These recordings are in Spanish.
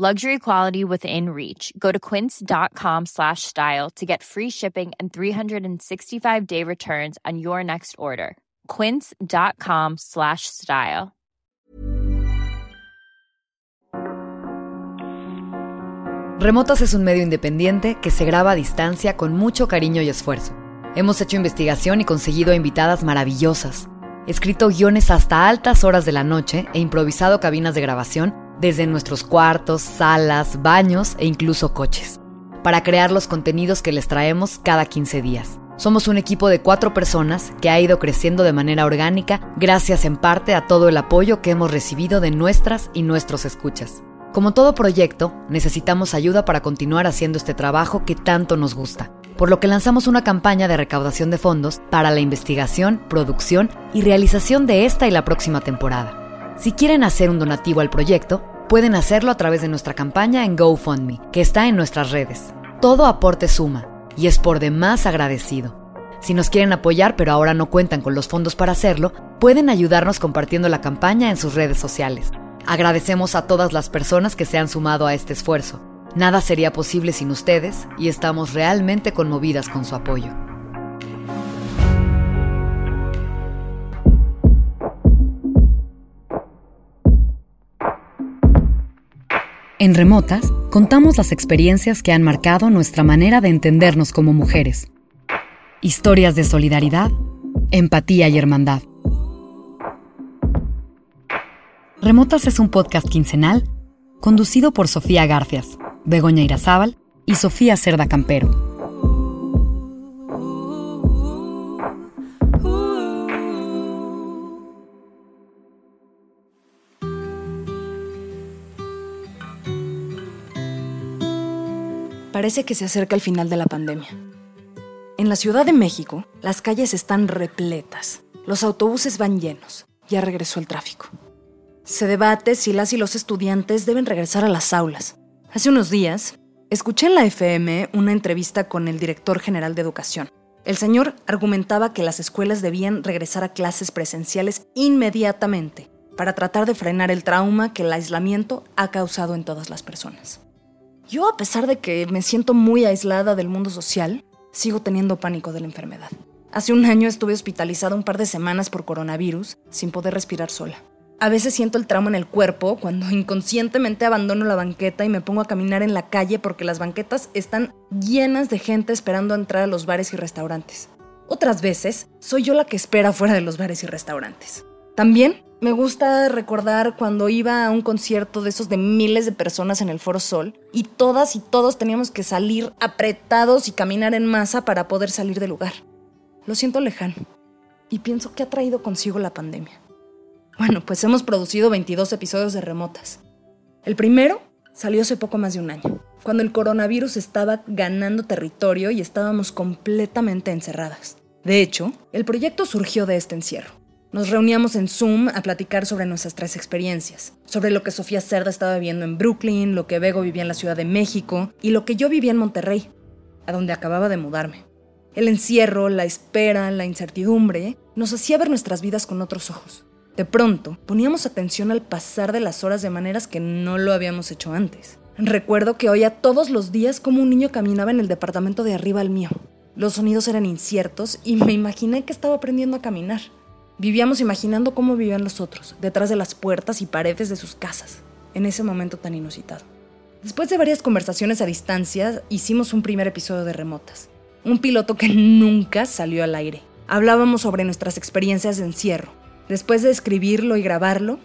Luxury quality within reach. Go to quince.com slash style to get free shipping and 365-day returns on your next order. quince.com slash style. Remotas es un medio independiente que se graba a distancia con mucho cariño y esfuerzo. Hemos hecho investigación y conseguido invitadas maravillosas, escrito guiones hasta altas horas de la noche e improvisado cabinas de grabación desde nuestros cuartos, salas, baños e incluso coches, para crear los contenidos que les traemos cada 15 días. Somos un equipo de cuatro personas que ha ido creciendo de manera orgánica gracias en parte a todo el apoyo que hemos recibido de nuestras y nuestros escuchas. Como todo proyecto, necesitamos ayuda para continuar haciendo este trabajo que tanto nos gusta, por lo que lanzamos una campaña de recaudación de fondos para la investigación, producción y realización de esta y la próxima temporada. Si quieren hacer un donativo al proyecto, pueden hacerlo a través de nuestra campaña en GoFundMe, que está en nuestras redes. Todo aporte suma y es por demás agradecido. Si nos quieren apoyar pero ahora no cuentan con los fondos para hacerlo, pueden ayudarnos compartiendo la campaña en sus redes sociales. Agradecemos a todas las personas que se han sumado a este esfuerzo. Nada sería posible sin ustedes y estamos realmente conmovidas con su apoyo. En Remotas, contamos las experiencias que han marcado nuestra manera de entendernos como mujeres. Historias de solidaridad, empatía y hermandad. Remotas es un podcast quincenal conducido por Sofía Garfias, Begoña Irazábal y Sofía Cerda Campero. Parece que se acerca el final de la pandemia. En la Ciudad de México, las calles están repletas, los autobuses van llenos, ya regresó el tráfico. Se debate si las y los estudiantes deben regresar a las aulas. Hace unos días, escuché en la FM una entrevista con el director general de educación. El señor argumentaba que las escuelas debían regresar a clases presenciales inmediatamente para tratar de frenar el trauma que el aislamiento ha causado en todas las personas. Yo, a pesar de que me siento muy aislada del mundo social, sigo teniendo pánico de la enfermedad. Hace un año estuve hospitalizada un par de semanas por coronavirus sin poder respirar sola. A veces siento el trauma en el cuerpo cuando inconscientemente abandono la banqueta y me pongo a caminar en la calle porque las banquetas están llenas de gente esperando entrar a los bares y restaurantes. Otras veces soy yo la que espera fuera de los bares y restaurantes. También me gusta recordar cuando iba a un concierto de esos de miles de personas en el Foro Sol y todas y todos teníamos que salir apretados y caminar en masa para poder salir del lugar. Lo siento lejano y pienso que ha traído consigo la pandemia. Bueno, pues hemos producido 22 episodios de remotas. El primero salió hace poco más de un año, cuando el coronavirus estaba ganando territorio y estábamos completamente encerradas. De hecho, el proyecto surgió de este encierro. Nos reuníamos en Zoom a platicar sobre nuestras tres experiencias, sobre lo que Sofía Cerda estaba viviendo en Brooklyn, lo que Bego vivía en la Ciudad de México y lo que yo vivía en Monterrey, a donde acababa de mudarme. El encierro, la espera, la incertidumbre nos hacía ver nuestras vidas con otros ojos. De pronto, poníamos atención al pasar de las horas de maneras que no lo habíamos hecho antes. Recuerdo que oía todos los días como un niño caminaba en el departamento de arriba al mío. Los sonidos eran inciertos y me imaginé que estaba aprendiendo a caminar. Vivíamos imaginando cómo vivían los otros, detrás de las puertas y paredes de sus casas, en ese momento tan inusitado. Después de varias conversaciones a distancia, hicimos un primer episodio de Remotas, un piloto que nunca salió al aire. Hablábamos sobre nuestras experiencias de encierro. Después de escribirlo y grabarlo,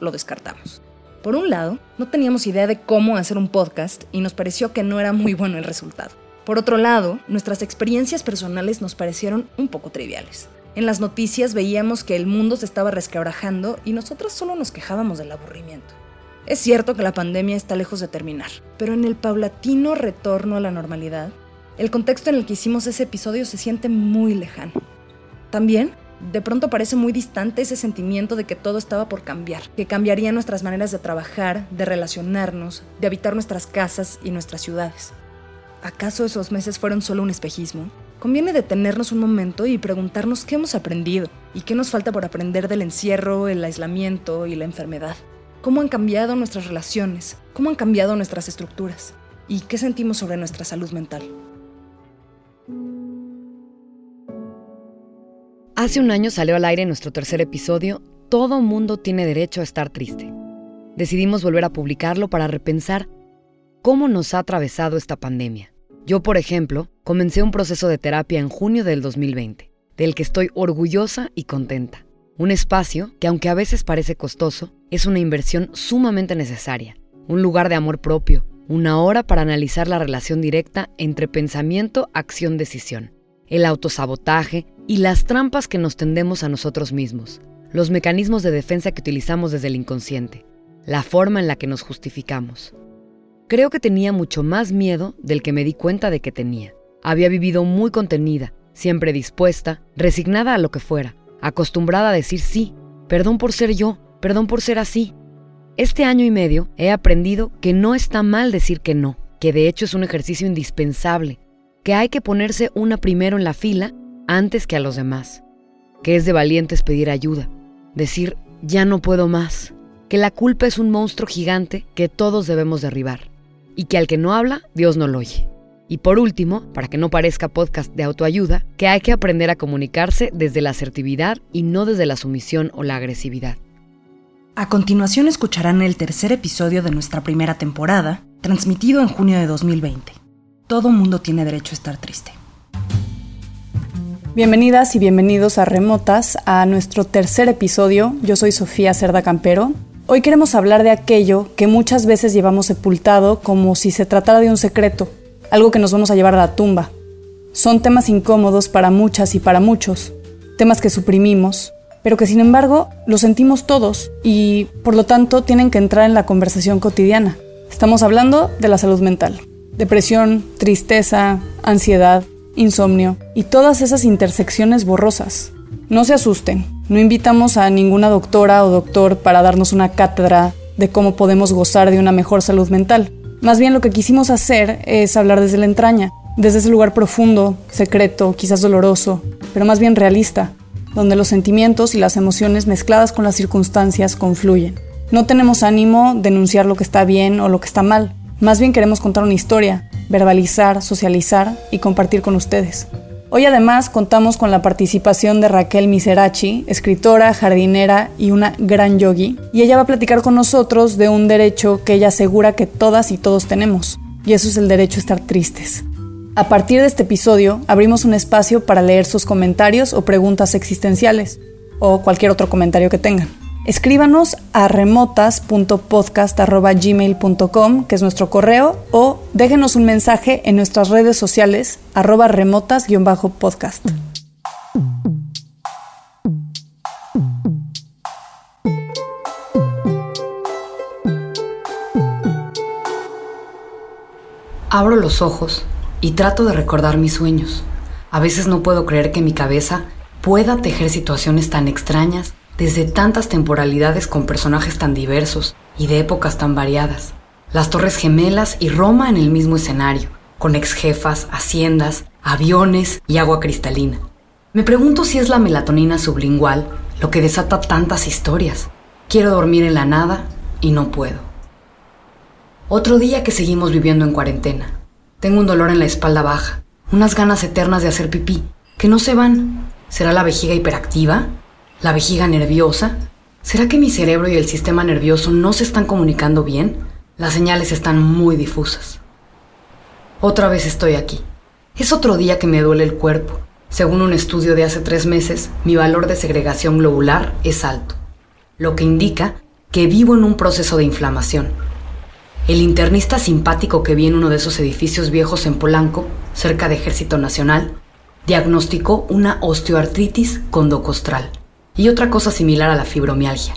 lo descartamos. Por un lado, no teníamos idea de cómo hacer un podcast y nos pareció que no era muy bueno el resultado. Por otro lado, nuestras experiencias personales nos parecieron un poco triviales. En las noticias veíamos que el mundo se estaba resquebrajando y nosotros solo nos quejábamos del aburrimiento. Es cierto que la pandemia está lejos de terminar, pero en el paulatino retorno a la normalidad, el contexto en el que hicimos ese episodio se siente muy lejano. También, de pronto parece muy distante ese sentimiento de que todo estaba por cambiar, que cambiaría nuestras maneras de trabajar, de relacionarnos, de habitar nuestras casas y nuestras ciudades. ¿Acaso esos meses fueron solo un espejismo? Conviene detenernos un momento y preguntarnos qué hemos aprendido y qué nos falta por aprender del encierro, el aislamiento y la enfermedad. ¿Cómo han cambiado nuestras relaciones? ¿Cómo han cambiado nuestras estructuras? ¿Y qué sentimos sobre nuestra salud mental? Hace un año salió al aire nuestro tercer episodio, Todo mundo tiene derecho a estar triste. Decidimos volver a publicarlo para repensar cómo nos ha atravesado esta pandemia. Yo, por ejemplo, comencé un proceso de terapia en junio del 2020, del que estoy orgullosa y contenta. Un espacio que, aunque a veces parece costoso, es una inversión sumamente necesaria. Un lugar de amor propio, una hora para analizar la relación directa entre pensamiento, acción, decisión, el autosabotaje y las trampas que nos tendemos a nosotros mismos, los mecanismos de defensa que utilizamos desde el inconsciente, la forma en la que nos justificamos. Creo que tenía mucho más miedo del que me di cuenta de que tenía. Había vivido muy contenida, siempre dispuesta, resignada a lo que fuera, acostumbrada a decir sí, perdón por ser yo, perdón por ser así. Este año y medio he aprendido que no está mal decir que no, que de hecho es un ejercicio indispensable, que hay que ponerse una primero en la fila antes que a los demás, que es de valientes pedir ayuda, decir ya no puedo más, que la culpa es un monstruo gigante que todos debemos derribar y que al que no habla, Dios no lo oye. Y por último, para que no parezca podcast de autoayuda, que hay que aprender a comunicarse desde la asertividad y no desde la sumisión o la agresividad. A continuación escucharán el tercer episodio de nuestra primera temporada, transmitido en junio de 2020. Todo mundo tiene derecho a estar triste. Bienvenidas y bienvenidos a Remotas, a nuestro tercer episodio. Yo soy Sofía Cerda Campero Hoy queremos hablar de aquello que muchas veces llevamos sepultado como si se tratara de un secreto, algo que nos vamos a llevar a la tumba. Son temas incómodos para muchas y para muchos, temas que suprimimos, pero que sin embargo los sentimos todos y por lo tanto tienen que entrar en la conversación cotidiana. Estamos hablando de la salud mental, depresión, tristeza, ansiedad, insomnio y todas esas intersecciones borrosas. No se asusten, no invitamos a ninguna doctora o doctor para darnos una cátedra de cómo podemos gozar de una mejor salud mental. Más bien lo que quisimos hacer es hablar desde la entraña, desde ese lugar profundo, secreto, quizás doloroso, pero más bien realista, donde los sentimientos y las emociones mezcladas con las circunstancias confluyen. No tenemos ánimo de denunciar lo que está bien o lo que está mal, más bien queremos contar una historia, verbalizar, socializar y compartir con ustedes. Hoy además contamos con la participación de Raquel Miserachi, escritora, jardinera y una gran yogi, y ella va a platicar con nosotros de un derecho que ella asegura que todas y todos tenemos, y eso es el derecho a estar tristes. A partir de este episodio, abrimos un espacio para leer sus comentarios o preguntas existenciales, o cualquier otro comentario que tengan. Escríbanos a remotas.podcast.gmail.com, que es nuestro correo, o déjenos un mensaje en nuestras redes sociales, arroba remotas-podcast. Abro los ojos y trato de recordar mis sueños. A veces no puedo creer que mi cabeza pueda tejer situaciones tan extrañas desde tantas temporalidades con personajes tan diversos y de épocas tan variadas. Las Torres Gemelas y Roma en el mismo escenario, con ex jefas, haciendas, aviones y agua cristalina. Me pregunto si es la melatonina sublingual lo que desata tantas historias. Quiero dormir en la nada y no puedo. Otro día que seguimos viviendo en cuarentena. Tengo un dolor en la espalda baja, unas ganas eternas de hacer pipí, que no se van. ¿Será la vejiga hiperactiva? ¿La vejiga nerviosa? ¿Será que mi cerebro y el sistema nervioso no se están comunicando bien? Las señales están muy difusas. Otra vez estoy aquí. Es otro día que me duele el cuerpo. Según un estudio de hace tres meses, mi valor de segregación globular es alto, lo que indica que vivo en un proceso de inflamación. El internista simpático que vi en uno de esos edificios viejos en Polanco, cerca de Ejército Nacional, diagnosticó una osteoartritis condocostral y otra cosa similar a la fibromialgia.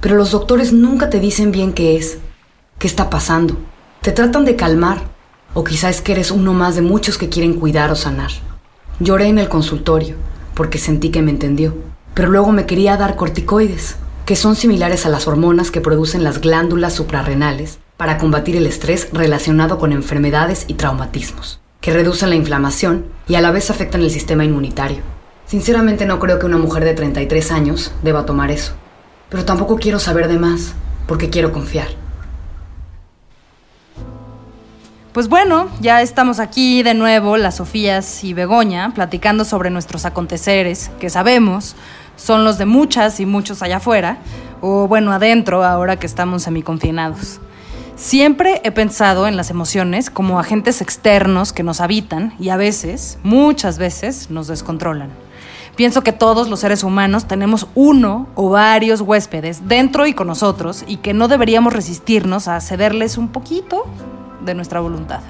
Pero los doctores nunca te dicen bien qué es, qué está pasando. Te tratan de calmar, O quizá es que eres uno más de muchos que quieren cuidar o sanar. Lloré en el consultorio porque sentí que me entendió, pero luego me quería dar corticoides, que son similares a las hormonas que producen las glándulas suprarrenales para combatir el estrés relacionado con enfermedades y traumatismos, que reducen la inflamación y a la vez afectan el sistema inmunitario. Sinceramente no creo que una mujer de 33 años deba tomar eso, pero tampoco quiero saber de más, porque quiero confiar. Pues bueno, ya estamos aquí de nuevo, las Sofías y Begoña, platicando sobre nuestros aconteceres, que sabemos son los de muchas y muchos allá afuera, o bueno, adentro, ahora que estamos semiconfinados. Siempre he pensado en las emociones como agentes externos que nos habitan y a veces, muchas veces, nos descontrolan. Pienso que todos los seres humanos tenemos uno o varios huéspedes dentro y con nosotros y que no deberíamos resistirnos a cederles un poquito de nuestra voluntad.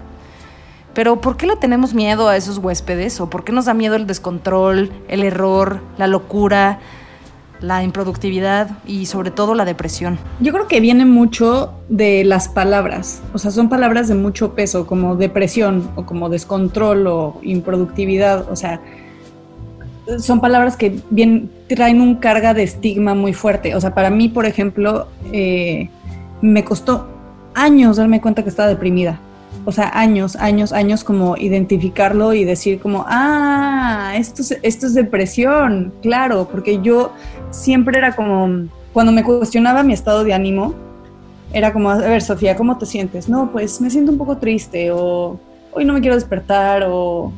Pero ¿por qué le tenemos miedo a esos huéspedes? ¿O por qué nos da miedo el descontrol, el error, la locura, la improductividad y sobre todo la depresión? Yo creo que viene mucho de las palabras. O sea, son palabras de mucho peso, como depresión o como descontrol o improductividad. O sea, son palabras que bien traen un carga de estigma muy fuerte. O sea, para mí, por ejemplo, eh, me costó años darme cuenta que estaba deprimida. O sea, años, años, años como identificarlo y decir como, ah, esto es, esto es depresión, claro, porque yo siempre era como, cuando me cuestionaba mi estado de ánimo, era como, a ver, Sofía, ¿cómo te sientes? No, pues me siento un poco triste o hoy no me quiero despertar o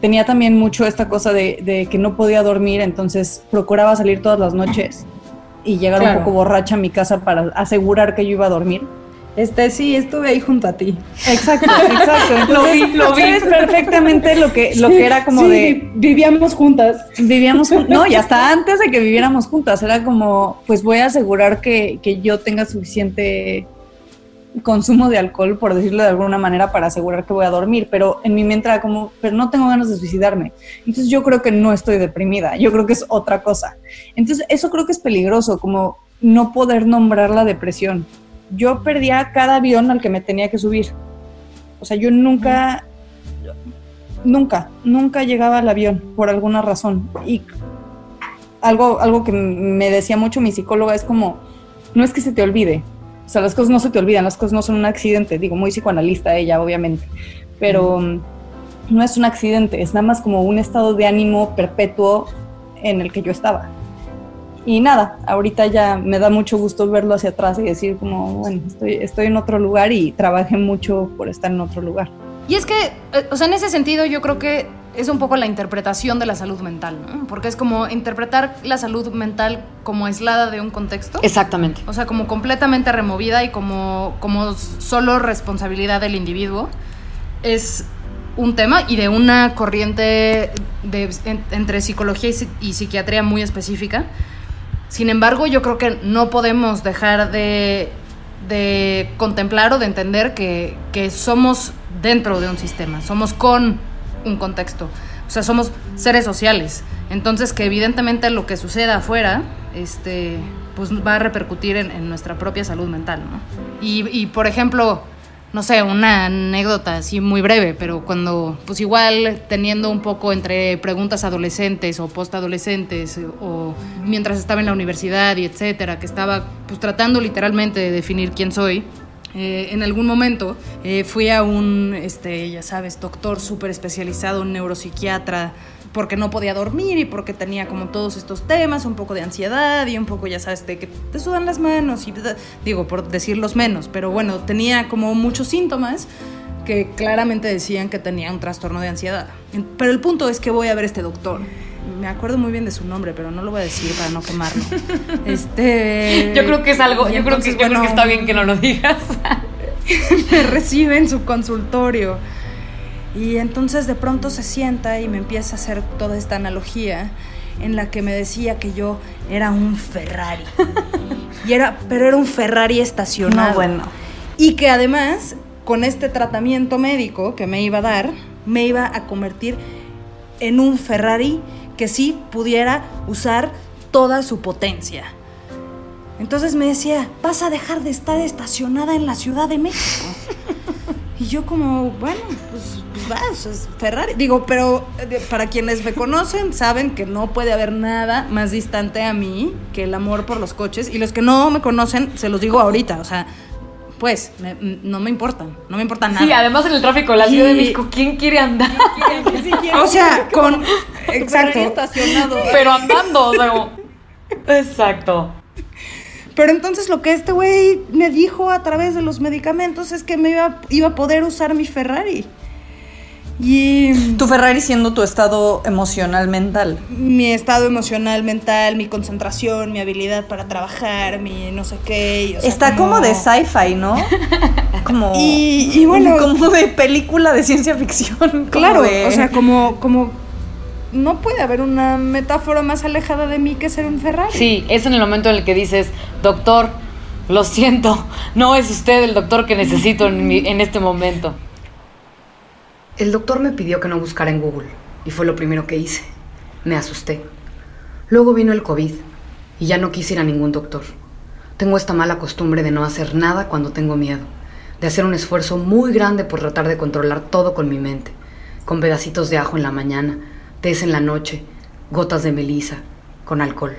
tenía también mucho esta cosa de, que no podía dormir, entonces procuraba salir todas las noches y llegar un poco borracha a mi casa para asegurar que yo iba a dormir. Este, sí, estuve ahí junto a ti. Exacto, exacto. lo vi, lo vi. perfectamente lo que, lo que era como de... Vivíamos juntas. Vivíamos juntas. No, y hasta antes de que viviéramos juntas. Era como, pues voy a asegurar que, que yo tenga suficiente consumo de alcohol, por decirlo de alguna manera, para asegurar que voy a dormir, pero en mi mente era como, pero no tengo ganas de suicidarme. Entonces yo creo que no estoy deprimida, yo creo que es otra cosa. Entonces eso creo que es peligroso, como no poder nombrar la depresión yo perdía cada avión al que me tenía que subir. O sea, yo nunca, nunca, nunca llegaba al avión por alguna razón. Y algo, algo que me decía mucho mi psicóloga es como, no es que se te olvide. O sea, las cosas no se te olvidan, las cosas no son un accidente. Digo, muy psicoanalista ella, obviamente. Pero no es un accidente, es nada más como un estado de ánimo perpetuo en el que yo estaba y nada, ahorita ya me da mucho gusto verlo hacia atrás y decir como, bueno, estoy, estoy en otro lugar y trabajé mucho por estar en otro lugar. Y es que, eh, o sea, en ese sentido yo creo que es un poco la interpretación de la salud mental, ¿no? Porque es como interpretar la salud mental como aislada de un contexto. Exactamente. O sea, como completamente removida y como, como solo responsabilidad del individuo. Es un tema y de una corriente de, entre psicología y psiquiatría muy específica sin embargo, yo creo que no podemos dejar de, contemplar o de entender que, somos dentro de un sistema, somos con un contexto, o sea, somos seres sociales. Entonces, que evidentemente lo que suceda afuera, este, pues va a repercutir en, nuestra propia salud mental, ¿no? Y, y, por ejemplo, no sé, una anécdota así muy breve, pero cuando, pues igual teniendo un poco entre preguntas adolescentes o postadolescentes o mientras estaba en la universidad y etcétera, que estaba pues tratando literalmente de definir quién soy, eh, en algún momento eh, fui a un, este, ya sabes, doctor súper especializado, un neuropsiquiatra, porque no podía dormir y porque tenía como todos estos temas, un poco de ansiedad y un poco, ya sabes, de que te sudan las manos y digo, por decirlos menos, pero bueno, tenía como muchos síntomas que claramente decían que tenía un trastorno de ansiedad. Pero el punto es que voy a ver a este doctor. Me acuerdo muy bien de su nombre, pero no lo voy a decir para no quemarlo. Este, yo creo que es algo, yo, creo que, yo creo que está bien que no lo digas. me recibe en su consultorio y entonces de pronto se sienta y me empieza a hacer toda esta analogía en la que me decía que yo era un Ferrari. y era, pero era un Ferrari estacionado. bueno. Y que además, con este tratamiento médico que me iba a dar, me iba a convertir en un Ferrari que sí pudiera usar toda su potencia. Entonces me decía, vas a dejar de estar estacionada en la Ciudad de México. Y yo como, bueno, pues, pues Ferrari. Digo, pero eh, para quienes me conocen saben que no puede haber nada más distante a mí que el amor por los coches. Y los que no me conocen, se los digo ahorita, o sea, pues no me importan, no me importa nada. Sí, además en el tráfico de la Ciudad de México, ¿quién quiere andar? o sea, con... Exacto. Estacionado. Pero andando, o sea, Exacto. Pero entonces lo que este güey me dijo a través de los medicamentos es que me iba, iba a poder usar mi Ferrari. Y... Tu Ferrari siendo tu estado emocional mental. Mi estado emocional mental, mi concentración, mi habilidad para trabajar, mi no sé qué. Está como, de sci-fi, ¿no? como... Y, bueno... Como de película de ciencia ficción. Claro, o sea, como, como no puede haber una metáfora más alejada de mí que ser un Ferrari. Sí, es en el momento en el que dices, doctor, lo siento, no es usted el doctor que necesito en, en este momento. El doctor me pidió que no buscara en Google y fue lo primero que hice. Me asusté. Luego vino el COVID y ya no quise ir a ningún doctor. Tengo esta mala costumbre de no hacer nada cuando tengo miedo, de hacer un esfuerzo muy grande por tratar de controlar todo con mi mente, con pedacitos de ajo en la mañana, tés en la noche, gotas de melisa, con alcohol.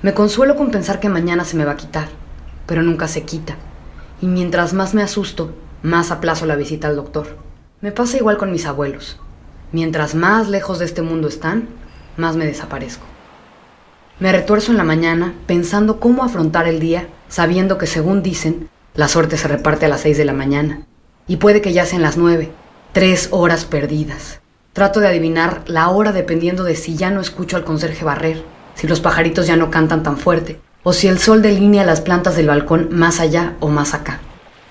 Me consuelo con pensar que mañana se me va a quitar, pero nunca se quita. Y mientras más me asusto, más aplazo la visita al doctor. Me pasa igual con mis abuelos. Mientras más lejos de este mundo están, más me desaparezco. Me retuerzo en la mañana pensando cómo afrontar el día, sabiendo que según dicen, la suerte se reparte a las seis de la mañana. Y puede que ya sean las nueve, tres horas perdidas. Trato de adivinar la hora dependiendo de si ya no escucho al conserje barrer, si los pajaritos ya no cantan tan fuerte, o si el sol delinea las plantas del balcón más allá o más acá.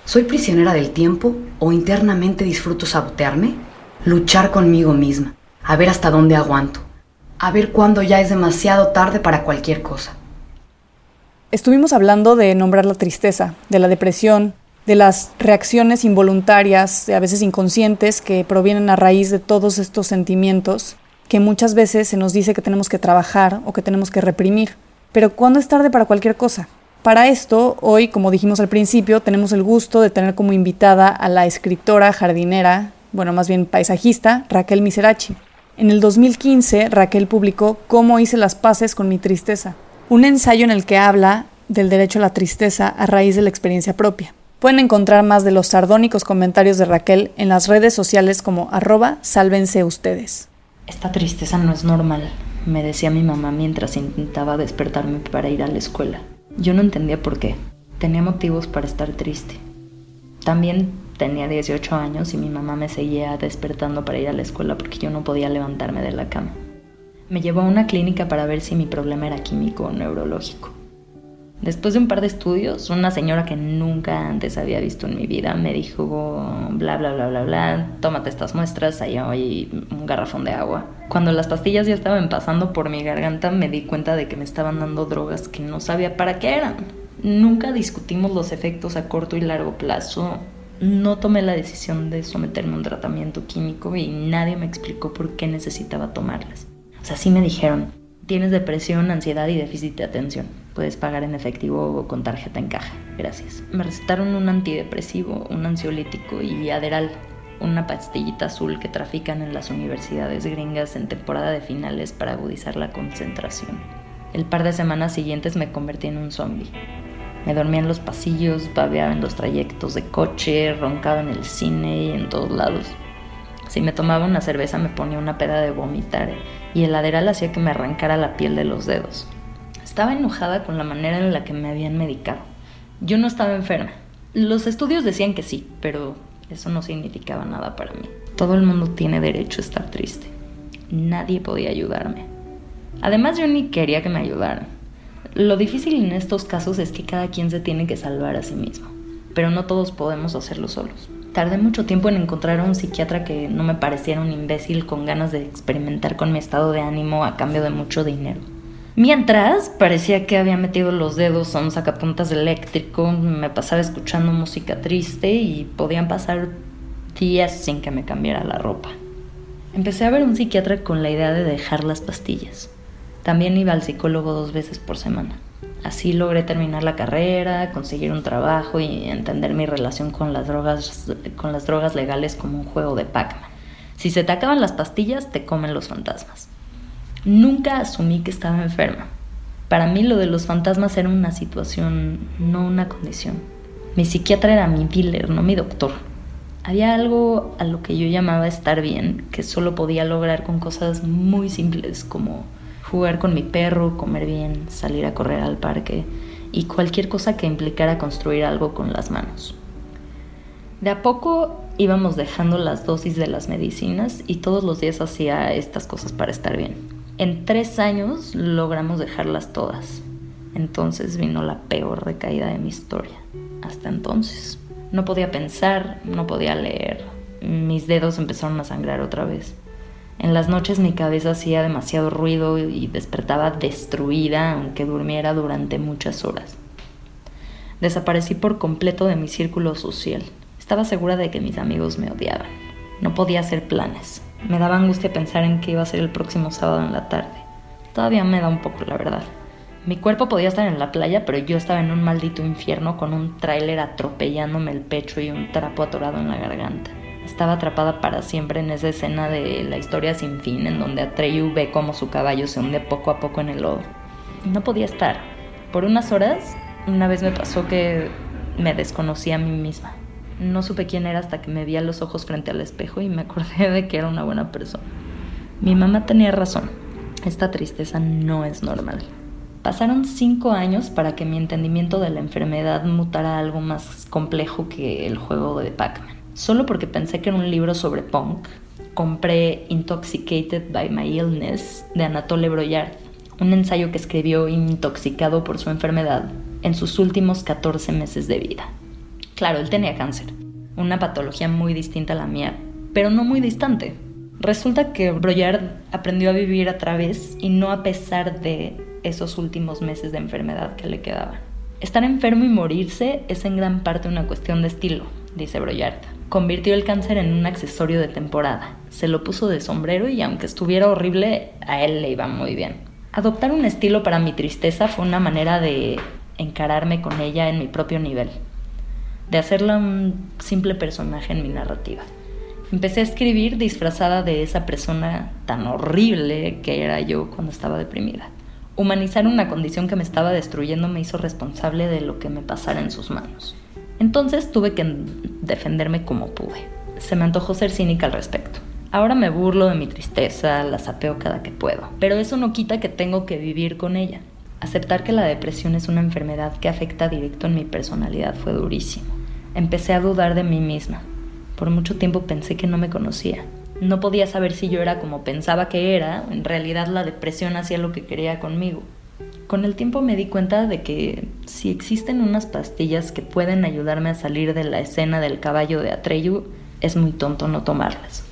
¿Soy prisionera del tiempo o internamente disfruto sabotearme? Luchar conmigo misma, a ver hasta dónde aguanto, a ver cuándo ya es demasiado tarde para cualquier cosa. Estuvimos hablando de nombrar la tristeza, de la depresión, de las reacciones involuntarias, a veces inconscientes, que provienen a raíz de todos estos sentimientos que muchas veces se nos dice que tenemos que trabajar o que tenemos que reprimir. Pero ¿cuándo es tarde para cualquier cosa? Para esto, hoy, como dijimos al principio, tenemos el gusto de tener como invitada a la escritora jardinera, bueno, más bien paisajista, Raquel Miserachi. En el 2015, Raquel publicó Cómo hice las paces con mi tristeza, un ensayo en el que habla del derecho a la tristeza a raíz de la experiencia propia. Pueden encontrar más de los sardónicos comentarios de Raquel en las redes sociales como arroba sálvense ustedes. Esta tristeza no es normal, me decía mi mamá mientras intentaba despertarme para ir a la escuela. Yo no entendía por qué. Tenía motivos para estar triste. También tenía 18 años y mi mamá me seguía despertando para ir a la escuela porque yo no podía levantarme de la cama. Me llevó a una clínica para ver si mi problema era químico o neurológico. Después de un par de estudios, una señora que nunca antes había visto en mi vida me dijo, bla, bla, bla, bla, bla, tómate estas muestras, ahí hay un garrafón de agua. Cuando las pastillas ya estaban pasando por mi garganta, me di cuenta de que me estaban dando drogas que no sabía para qué eran. Nunca discutimos los efectos a corto y largo plazo. No tomé la decisión de someterme a un tratamiento químico y nadie me explicó por qué necesitaba tomarlas. O sea, sí me dijeron, tienes depresión, ansiedad y déficit de atención Puedes pagar en efectivo o con tarjeta en caja. Gracias. Me recetaron un antidepresivo, un ansiolítico y Aderal, una pastillita azul que trafican en las universidades gringas en temporada de finales para agudizar la concentración. El par de semanas siguientes me convertí en un zombie. Me dormía en los pasillos, babeaba en los trayectos de coche, roncaba en el cine y en todos lados. Si me tomaba una cerveza me ponía una peda de vomitar y el Aderal hacía que me arrancara la piel de los dedos. Estaba enojada con la manera en la que me habían medicado. Yo no estaba enferma. Los estudios decían que sí, pero eso no significaba nada para mí. Todo el mundo tiene derecho a estar triste. Nadie podía ayudarme. Además yo ni quería que me ayudaran. Lo difícil en estos casos es que cada quien se tiene que salvar a sí mismo, pero no todos podemos hacerlo solos. Tardé mucho tiempo en encontrar a un psiquiatra que no me pareciera un imbécil con ganas de experimentar con mi estado de ánimo a cambio de mucho dinero. Mientras parecía que había metido los dedos a un sacapuntas eléctrico, me pasaba escuchando música triste y podían pasar días sin que me cambiara la ropa. Empecé a ver un psiquiatra con la idea de dejar las pastillas. También iba al psicólogo dos veces por semana. Así logré terminar la carrera, conseguir un trabajo y entender mi relación con las drogas, con las drogas legales como un juego de Pac-Man. Si se te acaban las pastillas, te comen los fantasmas. Nunca asumí que estaba enferma. Para mí lo de los fantasmas era una situación, no una condición. Mi psiquiatra era mi dealer, no mi doctor. Había algo a lo que yo llamaba estar bien, que solo podía lograr con cosas muy simples como jugar con mi perro, comer bien, salir a correr al parque y cualquier cosa que implicara construir algo con las manos. De a poco íbamos dejando las dosis de las medicinas y todos los días hacía estas cosas para estar bien. En tres años logramos dejarlas todas. Entonces vino la peor recaída de mi historia. Hasta entonces. No podía pensar, no podía leer. Mis dedos empezaron a sangrar otra vez. En las noches mi cabeza hacía demasiado ruido y despertaba destruida aunque durmiera durante muchas horas. Desaparecí por completo de mi círculo social. Estaba segura de que mis amigos me odiaban. No podía hacer planes. Me daba angustia pensar en qué iba a ser el próximo sábado en la tarde. Todavía me da un poco, la verdad. Mi cuerpo podía estar en la playa, pero yo estaba en un maldito infierno con un tráiler atropellándome el pecho y un trapo atorado en la garganta. Estaba atrapada para siempre en esa escena de la historia sin fin, en donde Atreyu ve cómo su caballo se hunde poco a poco en el lodo. No podía estar. Por unas horas, una vez me pasó que me desconocí a mí misma. No supe quién era hasta que me vi a los ojos frente al espejo y me acordé de que era una buena persona. Mi mamá tenía razón. Esta tristeza no es normal. Pasaron cinco años para que mi entendimiento de la enfermedad mutara a algo más complejo que el juego de Pac-Man. Solo porque pensé que era un libro sobre punk, compré Intoxicated by My Illness de Anatole Broyard, un ensayo que escribió intoxicado por su enfermedad en sus últimos 14 meses de vida. Claro, él tenía cáncer, una patología muy distinta a la mía, pero no muy distante. Resulta que Broyard aprendió a vivir a través y no a pesar de esos últimos meses de enfermedad que le quedaban. Estar enfermo y morirse es en gran parte una cuestión de estilo, dice Broyard. Convirtió el cáncer en un accesorio de temporada. Se lo puso de sombrero y aunque estuviera horrible, a él le iba muy bien. Adoptar un estilo para mi tristeza fue una manera de encararme con ella en mi propio nivel de hacerla un simple personaje en mi narrativa. Empecé a escribir disfrazada de esa persona tan horrible que era yo cuando estaba deprimida. Humanizar una condición que me estaba destruyendo me hizo responsable de lo que me pasara en sus manos. Entonces tuve que defenderme como pude. Se me antojó ser cínica al respecto. Ahora me burlo de mi tristeza, la sapeo cada que puedo, pero eso no quita que tengo que vivir con ella. Aceptar que la depresión es una enfermedad que afecta directo en mi personalidad fue durísimo. Empecé a dudar de mí misma. Por mucho tiempo pensé que no me conocía. No podía saber si yo era como pensaba que era, en realidad la depresión hacía lo que quería conmigo. Con el tiempo me di cuenta de que si existen unas pastillas que pueden ayudarme a salir de la escena del caballo de Atreyu, es muy tonto no tomarlas.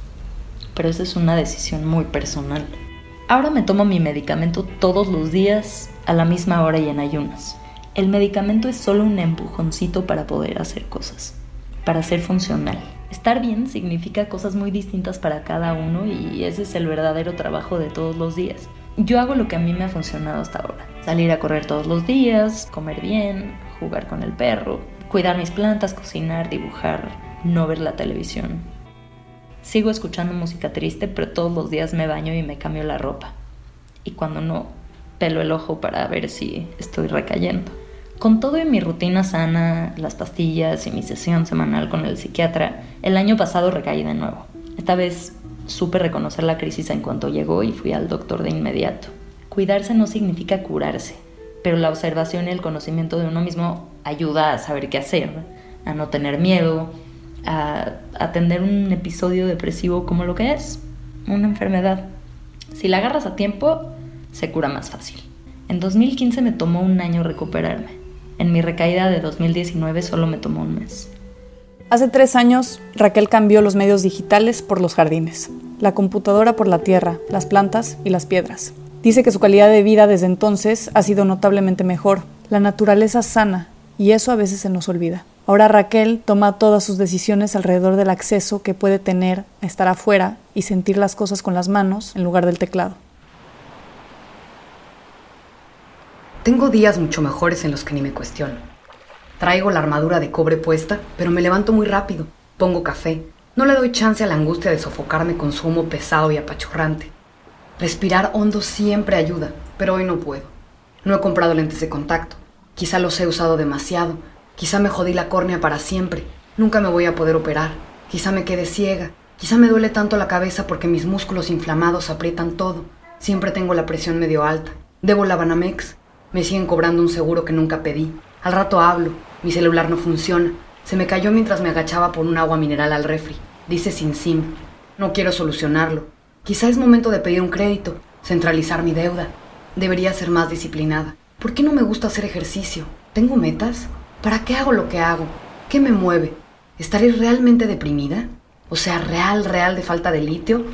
Pero esa es una decisión muy personal. Ahora me tomo mi medicamento todos los días a la misma hora y en ayunas. El medicamento es solo un empujoncito para poder hacer cosas, para ser funcional. Estar bien significa cosas muy distintas para cada uno y ese es el verdadero trabajo de todos los días. Yo hago lo que a mí me ha funcionado hasta ahora. Salir a correr todos los días, comer bien, jugar con el perro, cuidar mis plantas, cocinar, dibujar, no ver la televisión, Sigo escuchando música triste, pero todos los días me baño y me cambio la ropa. Y cuando no, pelo el ojo para ver si estoy recayendo. Con todo y mi rutina sana, las pastillas y mi sesión semanal con el psiquiatra, el año pasado recaí de nuevo. Esta vez supe reconocer la crisis en cuanto llegó y fui al doctor de inmediato. Cuidarse no significa curarse, pero la observación y el conocimiento de uno mismo ayuda a saber qué hacer, a no tener miedo, a atender un episodio depresivo como lo que es, una enfermedad. Si la agarras a tiempo, se cura más fácil. En 2015 me tomó un año recuperarme. En mi recaída de 2019 solo me tomó un mes. Hace tres años, Raquel cambió los medios digitales por los jardines, la computadora por la tierra, las plantas y las piedras. Dice que su calidad de vida desde entonces ha sido notablemente mejor. La naturaleza sana, y eso a veces se nos olvida. Ahora Raquel toma todas sus decisiones alrededor del acceso que puede tener a estar afuera y sentir las cosas con las manos en lugar del teclado. Tengo días mucho mejores en los que ni me cuestiono. Traigo la armadura de cobre puesta, pero me levanto muy rápido. Pongo café. No le doy chance a la angustia de sofocarme con su humo pesado y apachurrante. Respirar hondo siempre ayuda, pero hoy no puedo. No he comprado lentes de contacto. Quizá los he usado demasiado. Quizá me jodí la córnea para siempre. Nunca me voy a poder operar. Quizá me quede ciega. Quizá me duele tanto la cabeza porque mis músculos inflamados aprietan todo. Siempre tengo la presión medio alta. Debo la Banamex. Me siguen cobrando un seguro que nunca pedí. Al rato hablo. Mi celular no funciona. Se me cayó mientras me agachaba por un agua mineral al refri. Dice sin sim. No quiero solucionarlo. Quizá es momento de pedir un crédito, centralizar mi deuda. Debería ser más disciplinada. ¿Por qué no me gusta hacer ejercicio? ¿Tengo metas? ¿Para qué hago lo que hago? ¿Qué me mueve? ¿Estaré realmente deprimida? O sea, real, real de falta de litio?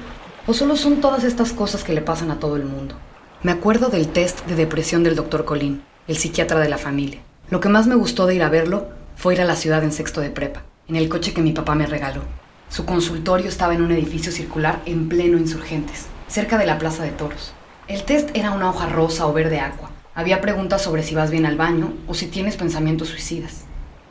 ¿O solo son todas estas cosas que le pasan a todo el mundo? Me acuerdo del test de depresión del doctor Colín, el psiquiatra de la familia. Lo que más me gustó de ir a verlo fue ir a la ciudad en sexto de prepa, en el coche que mi papá me regaló. Su consultorio estaba en un edificio circular en pleno Insurgentes, cerca de la Plaza de Toros. El test era una hoja rosa o verde agua. Había preguntas sobre si vas bien al baño o si tienes pensamientos suicidas.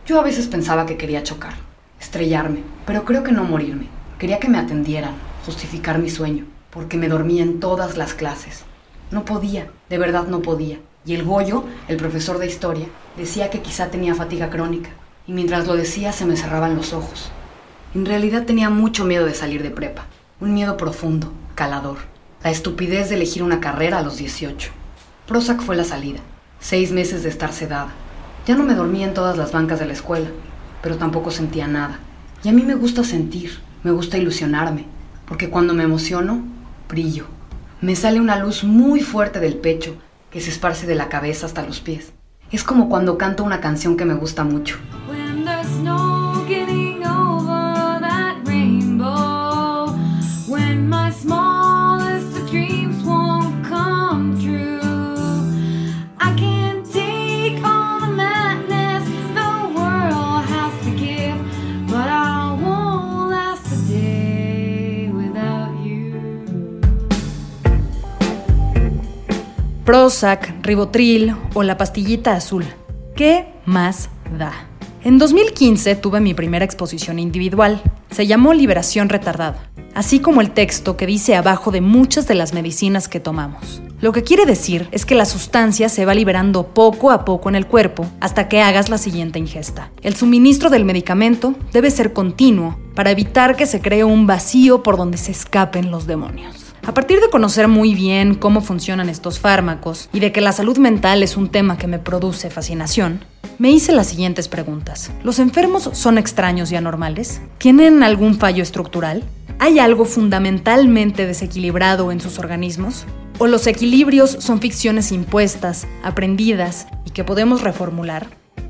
Yo a veces pensaba que quería chocar, estrellarme, pero creo que no morirme. Quería que me atendieran, justificar mi sueño, porque me dormía en todas las clases. No podía, de verdad no podía. Y el Goyo, el profesor de historia, decía que quizá tenía fatiga crónica. Y mientras lo decía se me cerraban los ojos. En realidad tenía mucho miedo de salir de prepa. Un miedo profundo, calador. La estupidez de elegir una carrera a los 18. Prozac fue la salida. Seis meses de estar sedada. Ya no me dormía en todas las bancas de la escuela, pero tampoco sentía nada. Y a mí me gusta sentir, me gusta ilusionarme, porque cuando me emociono, brillo me sale una luz muy fuerte del pecho que se esparce de la cabeza hasta los pies. Es como cuando canto una canción que me gusta mucho. Prozac, Ribotril o la pastillita azul. ¿Qué más da? En 2015 tuve mi primera exposición individual. Se llamó Liberación Retardada, así como el texto que dice abajo de muchas de las medicinas que tomamos. Lo que quiere decir es que la sustancia se va liberando poco a poco en el cuerpo hasta que hagas la siguiente ingesta. El suministro del medicamento debe ser continuo para evitar que se cree un vacío por donde se escapen los demonios. A partir de conocer muy bien cómo funcionan estos fármacos y de que la salud mental es un tema que me produce fascinación, me hice las siguientes preguntas. ¿Los enfermos son extraños y anormales? ¿Tienen algún fallo estructural? ¿Hay algo fundamentalmente desequilibrado en sus organismos? ¿O los equilibrios son ficciones impuestas, aprendidas y que podemos reformular?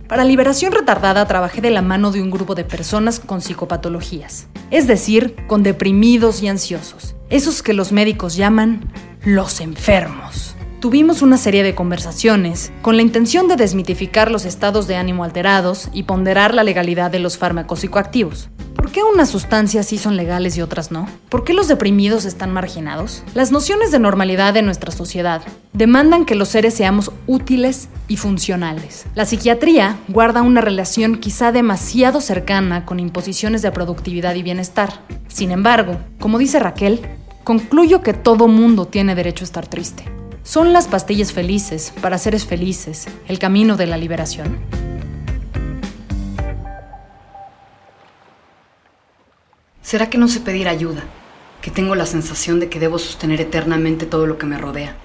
Para Liberación Retardada trabajé de la mano de un grupo de personas con psicopatologías, es decir, con deprimidos y ansiosos, esos que los médicos llaman los enfermos. Tuvimos una serie de conversaciones con la intención de desmitificar los estados de ánimo alterados y ponderar la legalidad de los fármacos psicoactivos. ¿Por qué unas sustancias sí son legales y otras no? ¿Por qué los deprimidos están marginados? Las nociones de normalidad de nuestra sociedad demandan que los seres seamos útiles y funcionales. La psiquiatría guarda una relación quizá demasiado cercana con imposiciones de productividad y bienestar. Sin embargo, como dice Raquel, concluyo que todo mundo tiene derecho a estar triste. ¿Son las pastillas felices para seres felices el camino de la liberación? ¿Será que no sé pedir ayuda? Que tengo la sensación de que debo sostener eternamente todo lo que me rodea.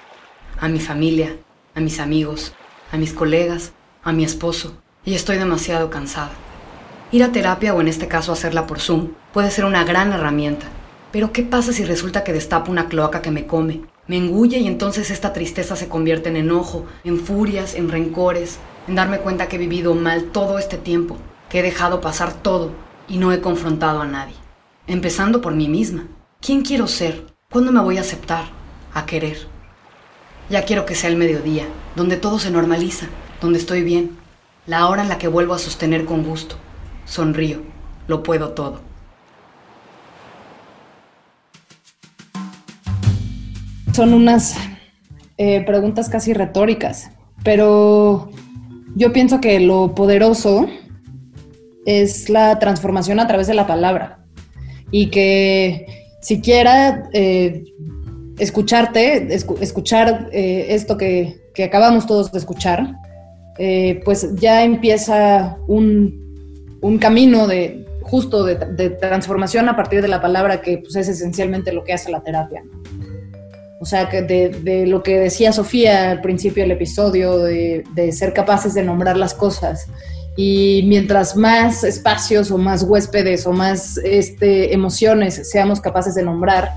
A mi familia, a mis amigos, a mis colegas, a mi esposo. Y estoy demasiado cansada. Ir a terapia o en este caso hacerla por Zoom puede ser una gran herramienta. Pero ¿qué pasa si resulta que destapo una cloaca que me come? Me engulle y entonces esta tristeza se convierte en enojo, en furias, en rencores, en darme cuenta que he vivido mal todo este tiempo, que he dejado pasar todo y no he confrontado a nadie empezando por mí misma. ¿Quién quiero ser? ¿Cuándo me voy a aceptar? A querer. Ya quiero que sea el mediodía, donde todo se normaliza, donde estoy bien, la hora en la que vuelvo a sostener con gusto. Sonrío, lo puedo todo. Son unas eh, preguntas casi retóricas. pero yo pienso que lo poderoso es la transformación a través de la palabra y que siquiera eh, escucharte, escuchar eh, esto que, acabamos todos de escuchar, eh, pues ya empieza un, camino de justo de, transformación a partir de la palabra que pues, es esencialmente lo que hace la terapia. O sea, que de, lo que decía Sofía al principio del episodio, de, ser capaces de nombrar las cosas. Y mientras más espacios o más huéspedes o más este, emociones seamos capaces de nombrar,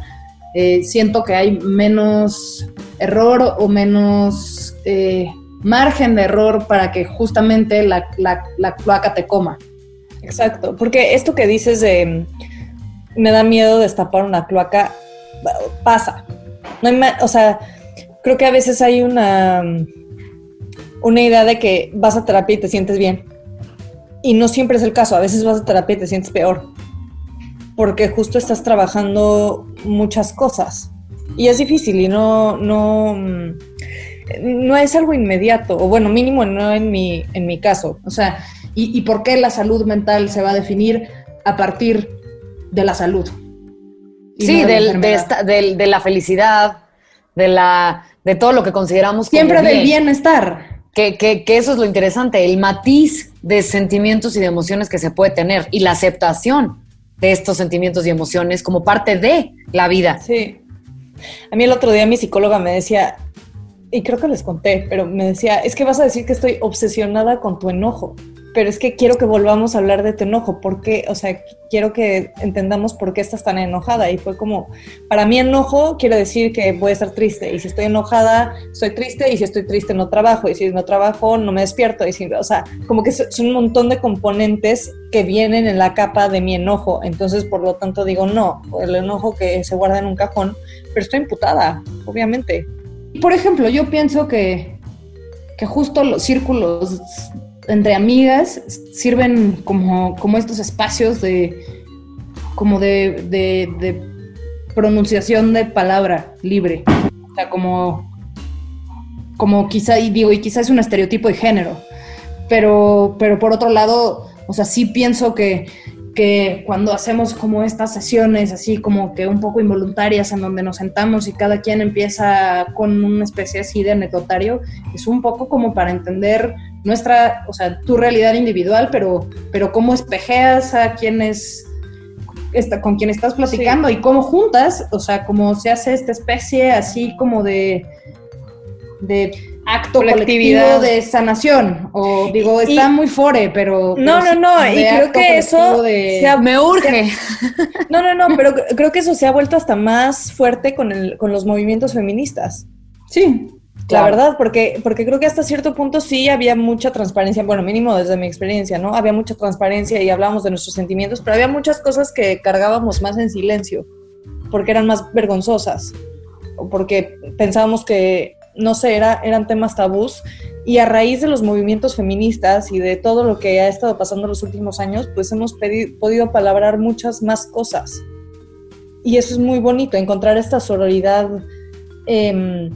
eh, siento que hay menos error o menos eh, margen de error para que justamente la, la, cloaca te coma. Exacto, porque esto que dices de me da miedo destapar una cloaca, pasa, no hay o sea, creo que a veces hay una, una idea de que vas a terapia y te sientes bien. Y no siempre es el caso. A veces vas a terapia y te sientes peor. Porque justo estás trabajando muchas cosas. Y es difícil y no, no, no es algo inmediato. O bueno, mínimo no en mi, en mi caso. O sea, ¿y, ¿y por qué la salud mental se va a definir a partir de la salud? Sí, de, de, la felicidad, de, la, de todo lo que consideramos. Siempre del bienestar. Que, que, que, eso es lo interesante, el matiz de sentimientos y de emociones que se puede tener y la aceptación de estos sentimientos y emociones como parte de la vida. Sí. A mí el otro día mi psicóloga me decía, y creo que les conté, pero me decía, es que vas a decir que estoy obsesionada con tu enojo pero es que quiero que volvamos a hablar de tu enojo, porque, o sea, quiero que entendamos por qué estás tan enojada. Y fue como, para mí enojo quiere decir que voy a estar triste, y si estoy enojada, estoy triste, y si estoy triste no trabajo, y si no trabajo no me despierto, y si, o sea, como que son un montón de componentes que vienen en la capa de mi enojo. Entonces, por lo tanto, digo, no, el enojo que se guarda en un cajón, pero estoy imputada, obviamente. Por ejemplo, yo pienso que, que justo los círculos entre amigas sirven como, como estos espacios de como de, pronunciación de palabra libre. O sea, como, como quizá, y digo, y quizá es un estereotipo de género, pero, pero por otro lado, o sea, sí pienso que, que cuando hacemos como estas sesiones así como que un poco involuntarias en donde nos sentamos y cada quien empieza con una especie así de anecdotario, es un poco como para entender nuestra, o sea, tu realidad individual, pero, pero cómo espejeas a quienes está, con quien estás platicando y cómo juntas, o sea, cómo se hace esta especie así como de, de acto colectivo de sanación. O digo, está muy fore, pero. No, no, no. Y creo que eso. me urge. no, no, no, pero creo que eso se ha vuelto hasta más fuerte con, el, con los movimientos feministas. Sí. La verdad, porque, porque creo que hasta cierto punto sí había mucha transparencia, bueno, mínimo desde mi experiencia, ¿no? Había mucha transparencia y hablábamos de nuestros sentimientos, pero había muchas cosas que cargábamos más en silencio, porque eran más vergonzosas, o porque pensábamos que no sé, era, eran temas tabús. Y a raíz de los movimientos feministas y de todo lo que ha estado pasando en los últimos años, pues hemos podido palabrar muchas más cosas. Y eso es muy bonito, encontrar esta sororidad em,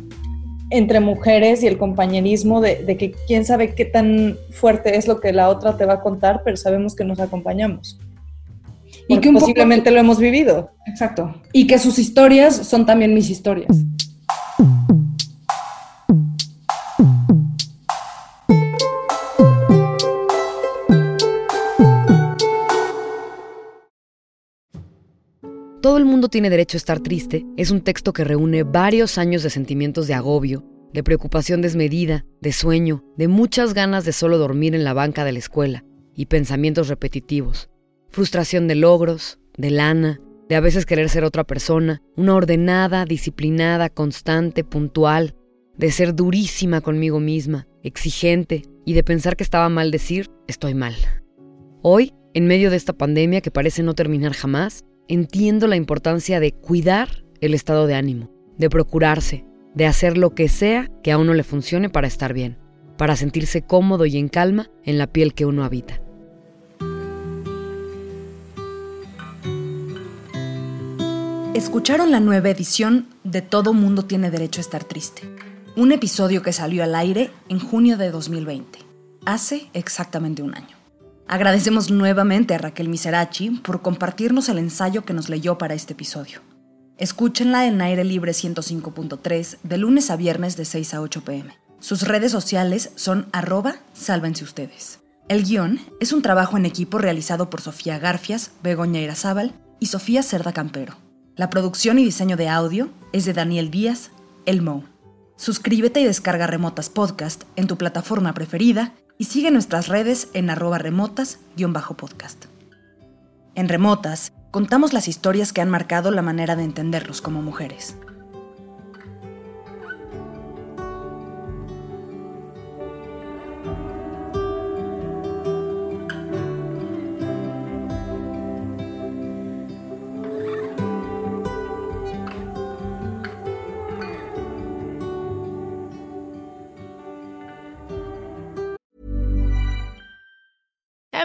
entre mujeres y el compañerismo de, que quién sabe qué tan fuerte es lo que la otra te va a contar, pero sabemos que nos acompañamos. Y que posiblemente lo hemos vivido. Exacto. Y que sus historias son también mis historias. Todo el mundo tiene derecho a estar triste es un texto que reúne varios años de sentimientos de agobio, de preocupación desmedida, de sueño, de muchas ganas de solo dormir en la banca de la escuela y pensamientos repetitivos, frustración de logros, de lana, de a veces querer ser otra persona, una ordenada, disciplinada, constante, puntual, de ser durísima conmigo misma, exigente y de pensar que estaba mal decir estoy mal. Hoy, en medio de esta pandemia que parece no terminar jamás, entiendo la importancia de cuidar el estado de ánimo, de procurarse, de hacer lo que sea que a uno le funcione para estar bien, para sentirse cómodo y en calma en la piel que uno habita. Escucharon la nueva edición de Todo Mundo tiene derecho a estar triste Un episodio que salió al aire en junio de 2020, hace exactamente un año. Agradecemos nuevamente a Raquel Miserachi por compartirnos el ensayo que nos leyó para este episodio. Escúchenla en Aire Libre 105.3 de lunes a viernes de 6 a 8 pm. Sus redes sociales son arroba sálvense ustedes. El guion es un trabajo en equipo realizado por Sofía Garfias, Begoña Irazábal y Sofía Cerda Campero. La producción y diseño de audio es de Daniel Díaz, El Mo. Suscríbete y descarga Remotas Podcast en tu plataforma preferida y sigue nuestras redes en arroba remotas-podcast. En Remotas, contamos las historias que han marcado la manera de entenderlos como mujeres.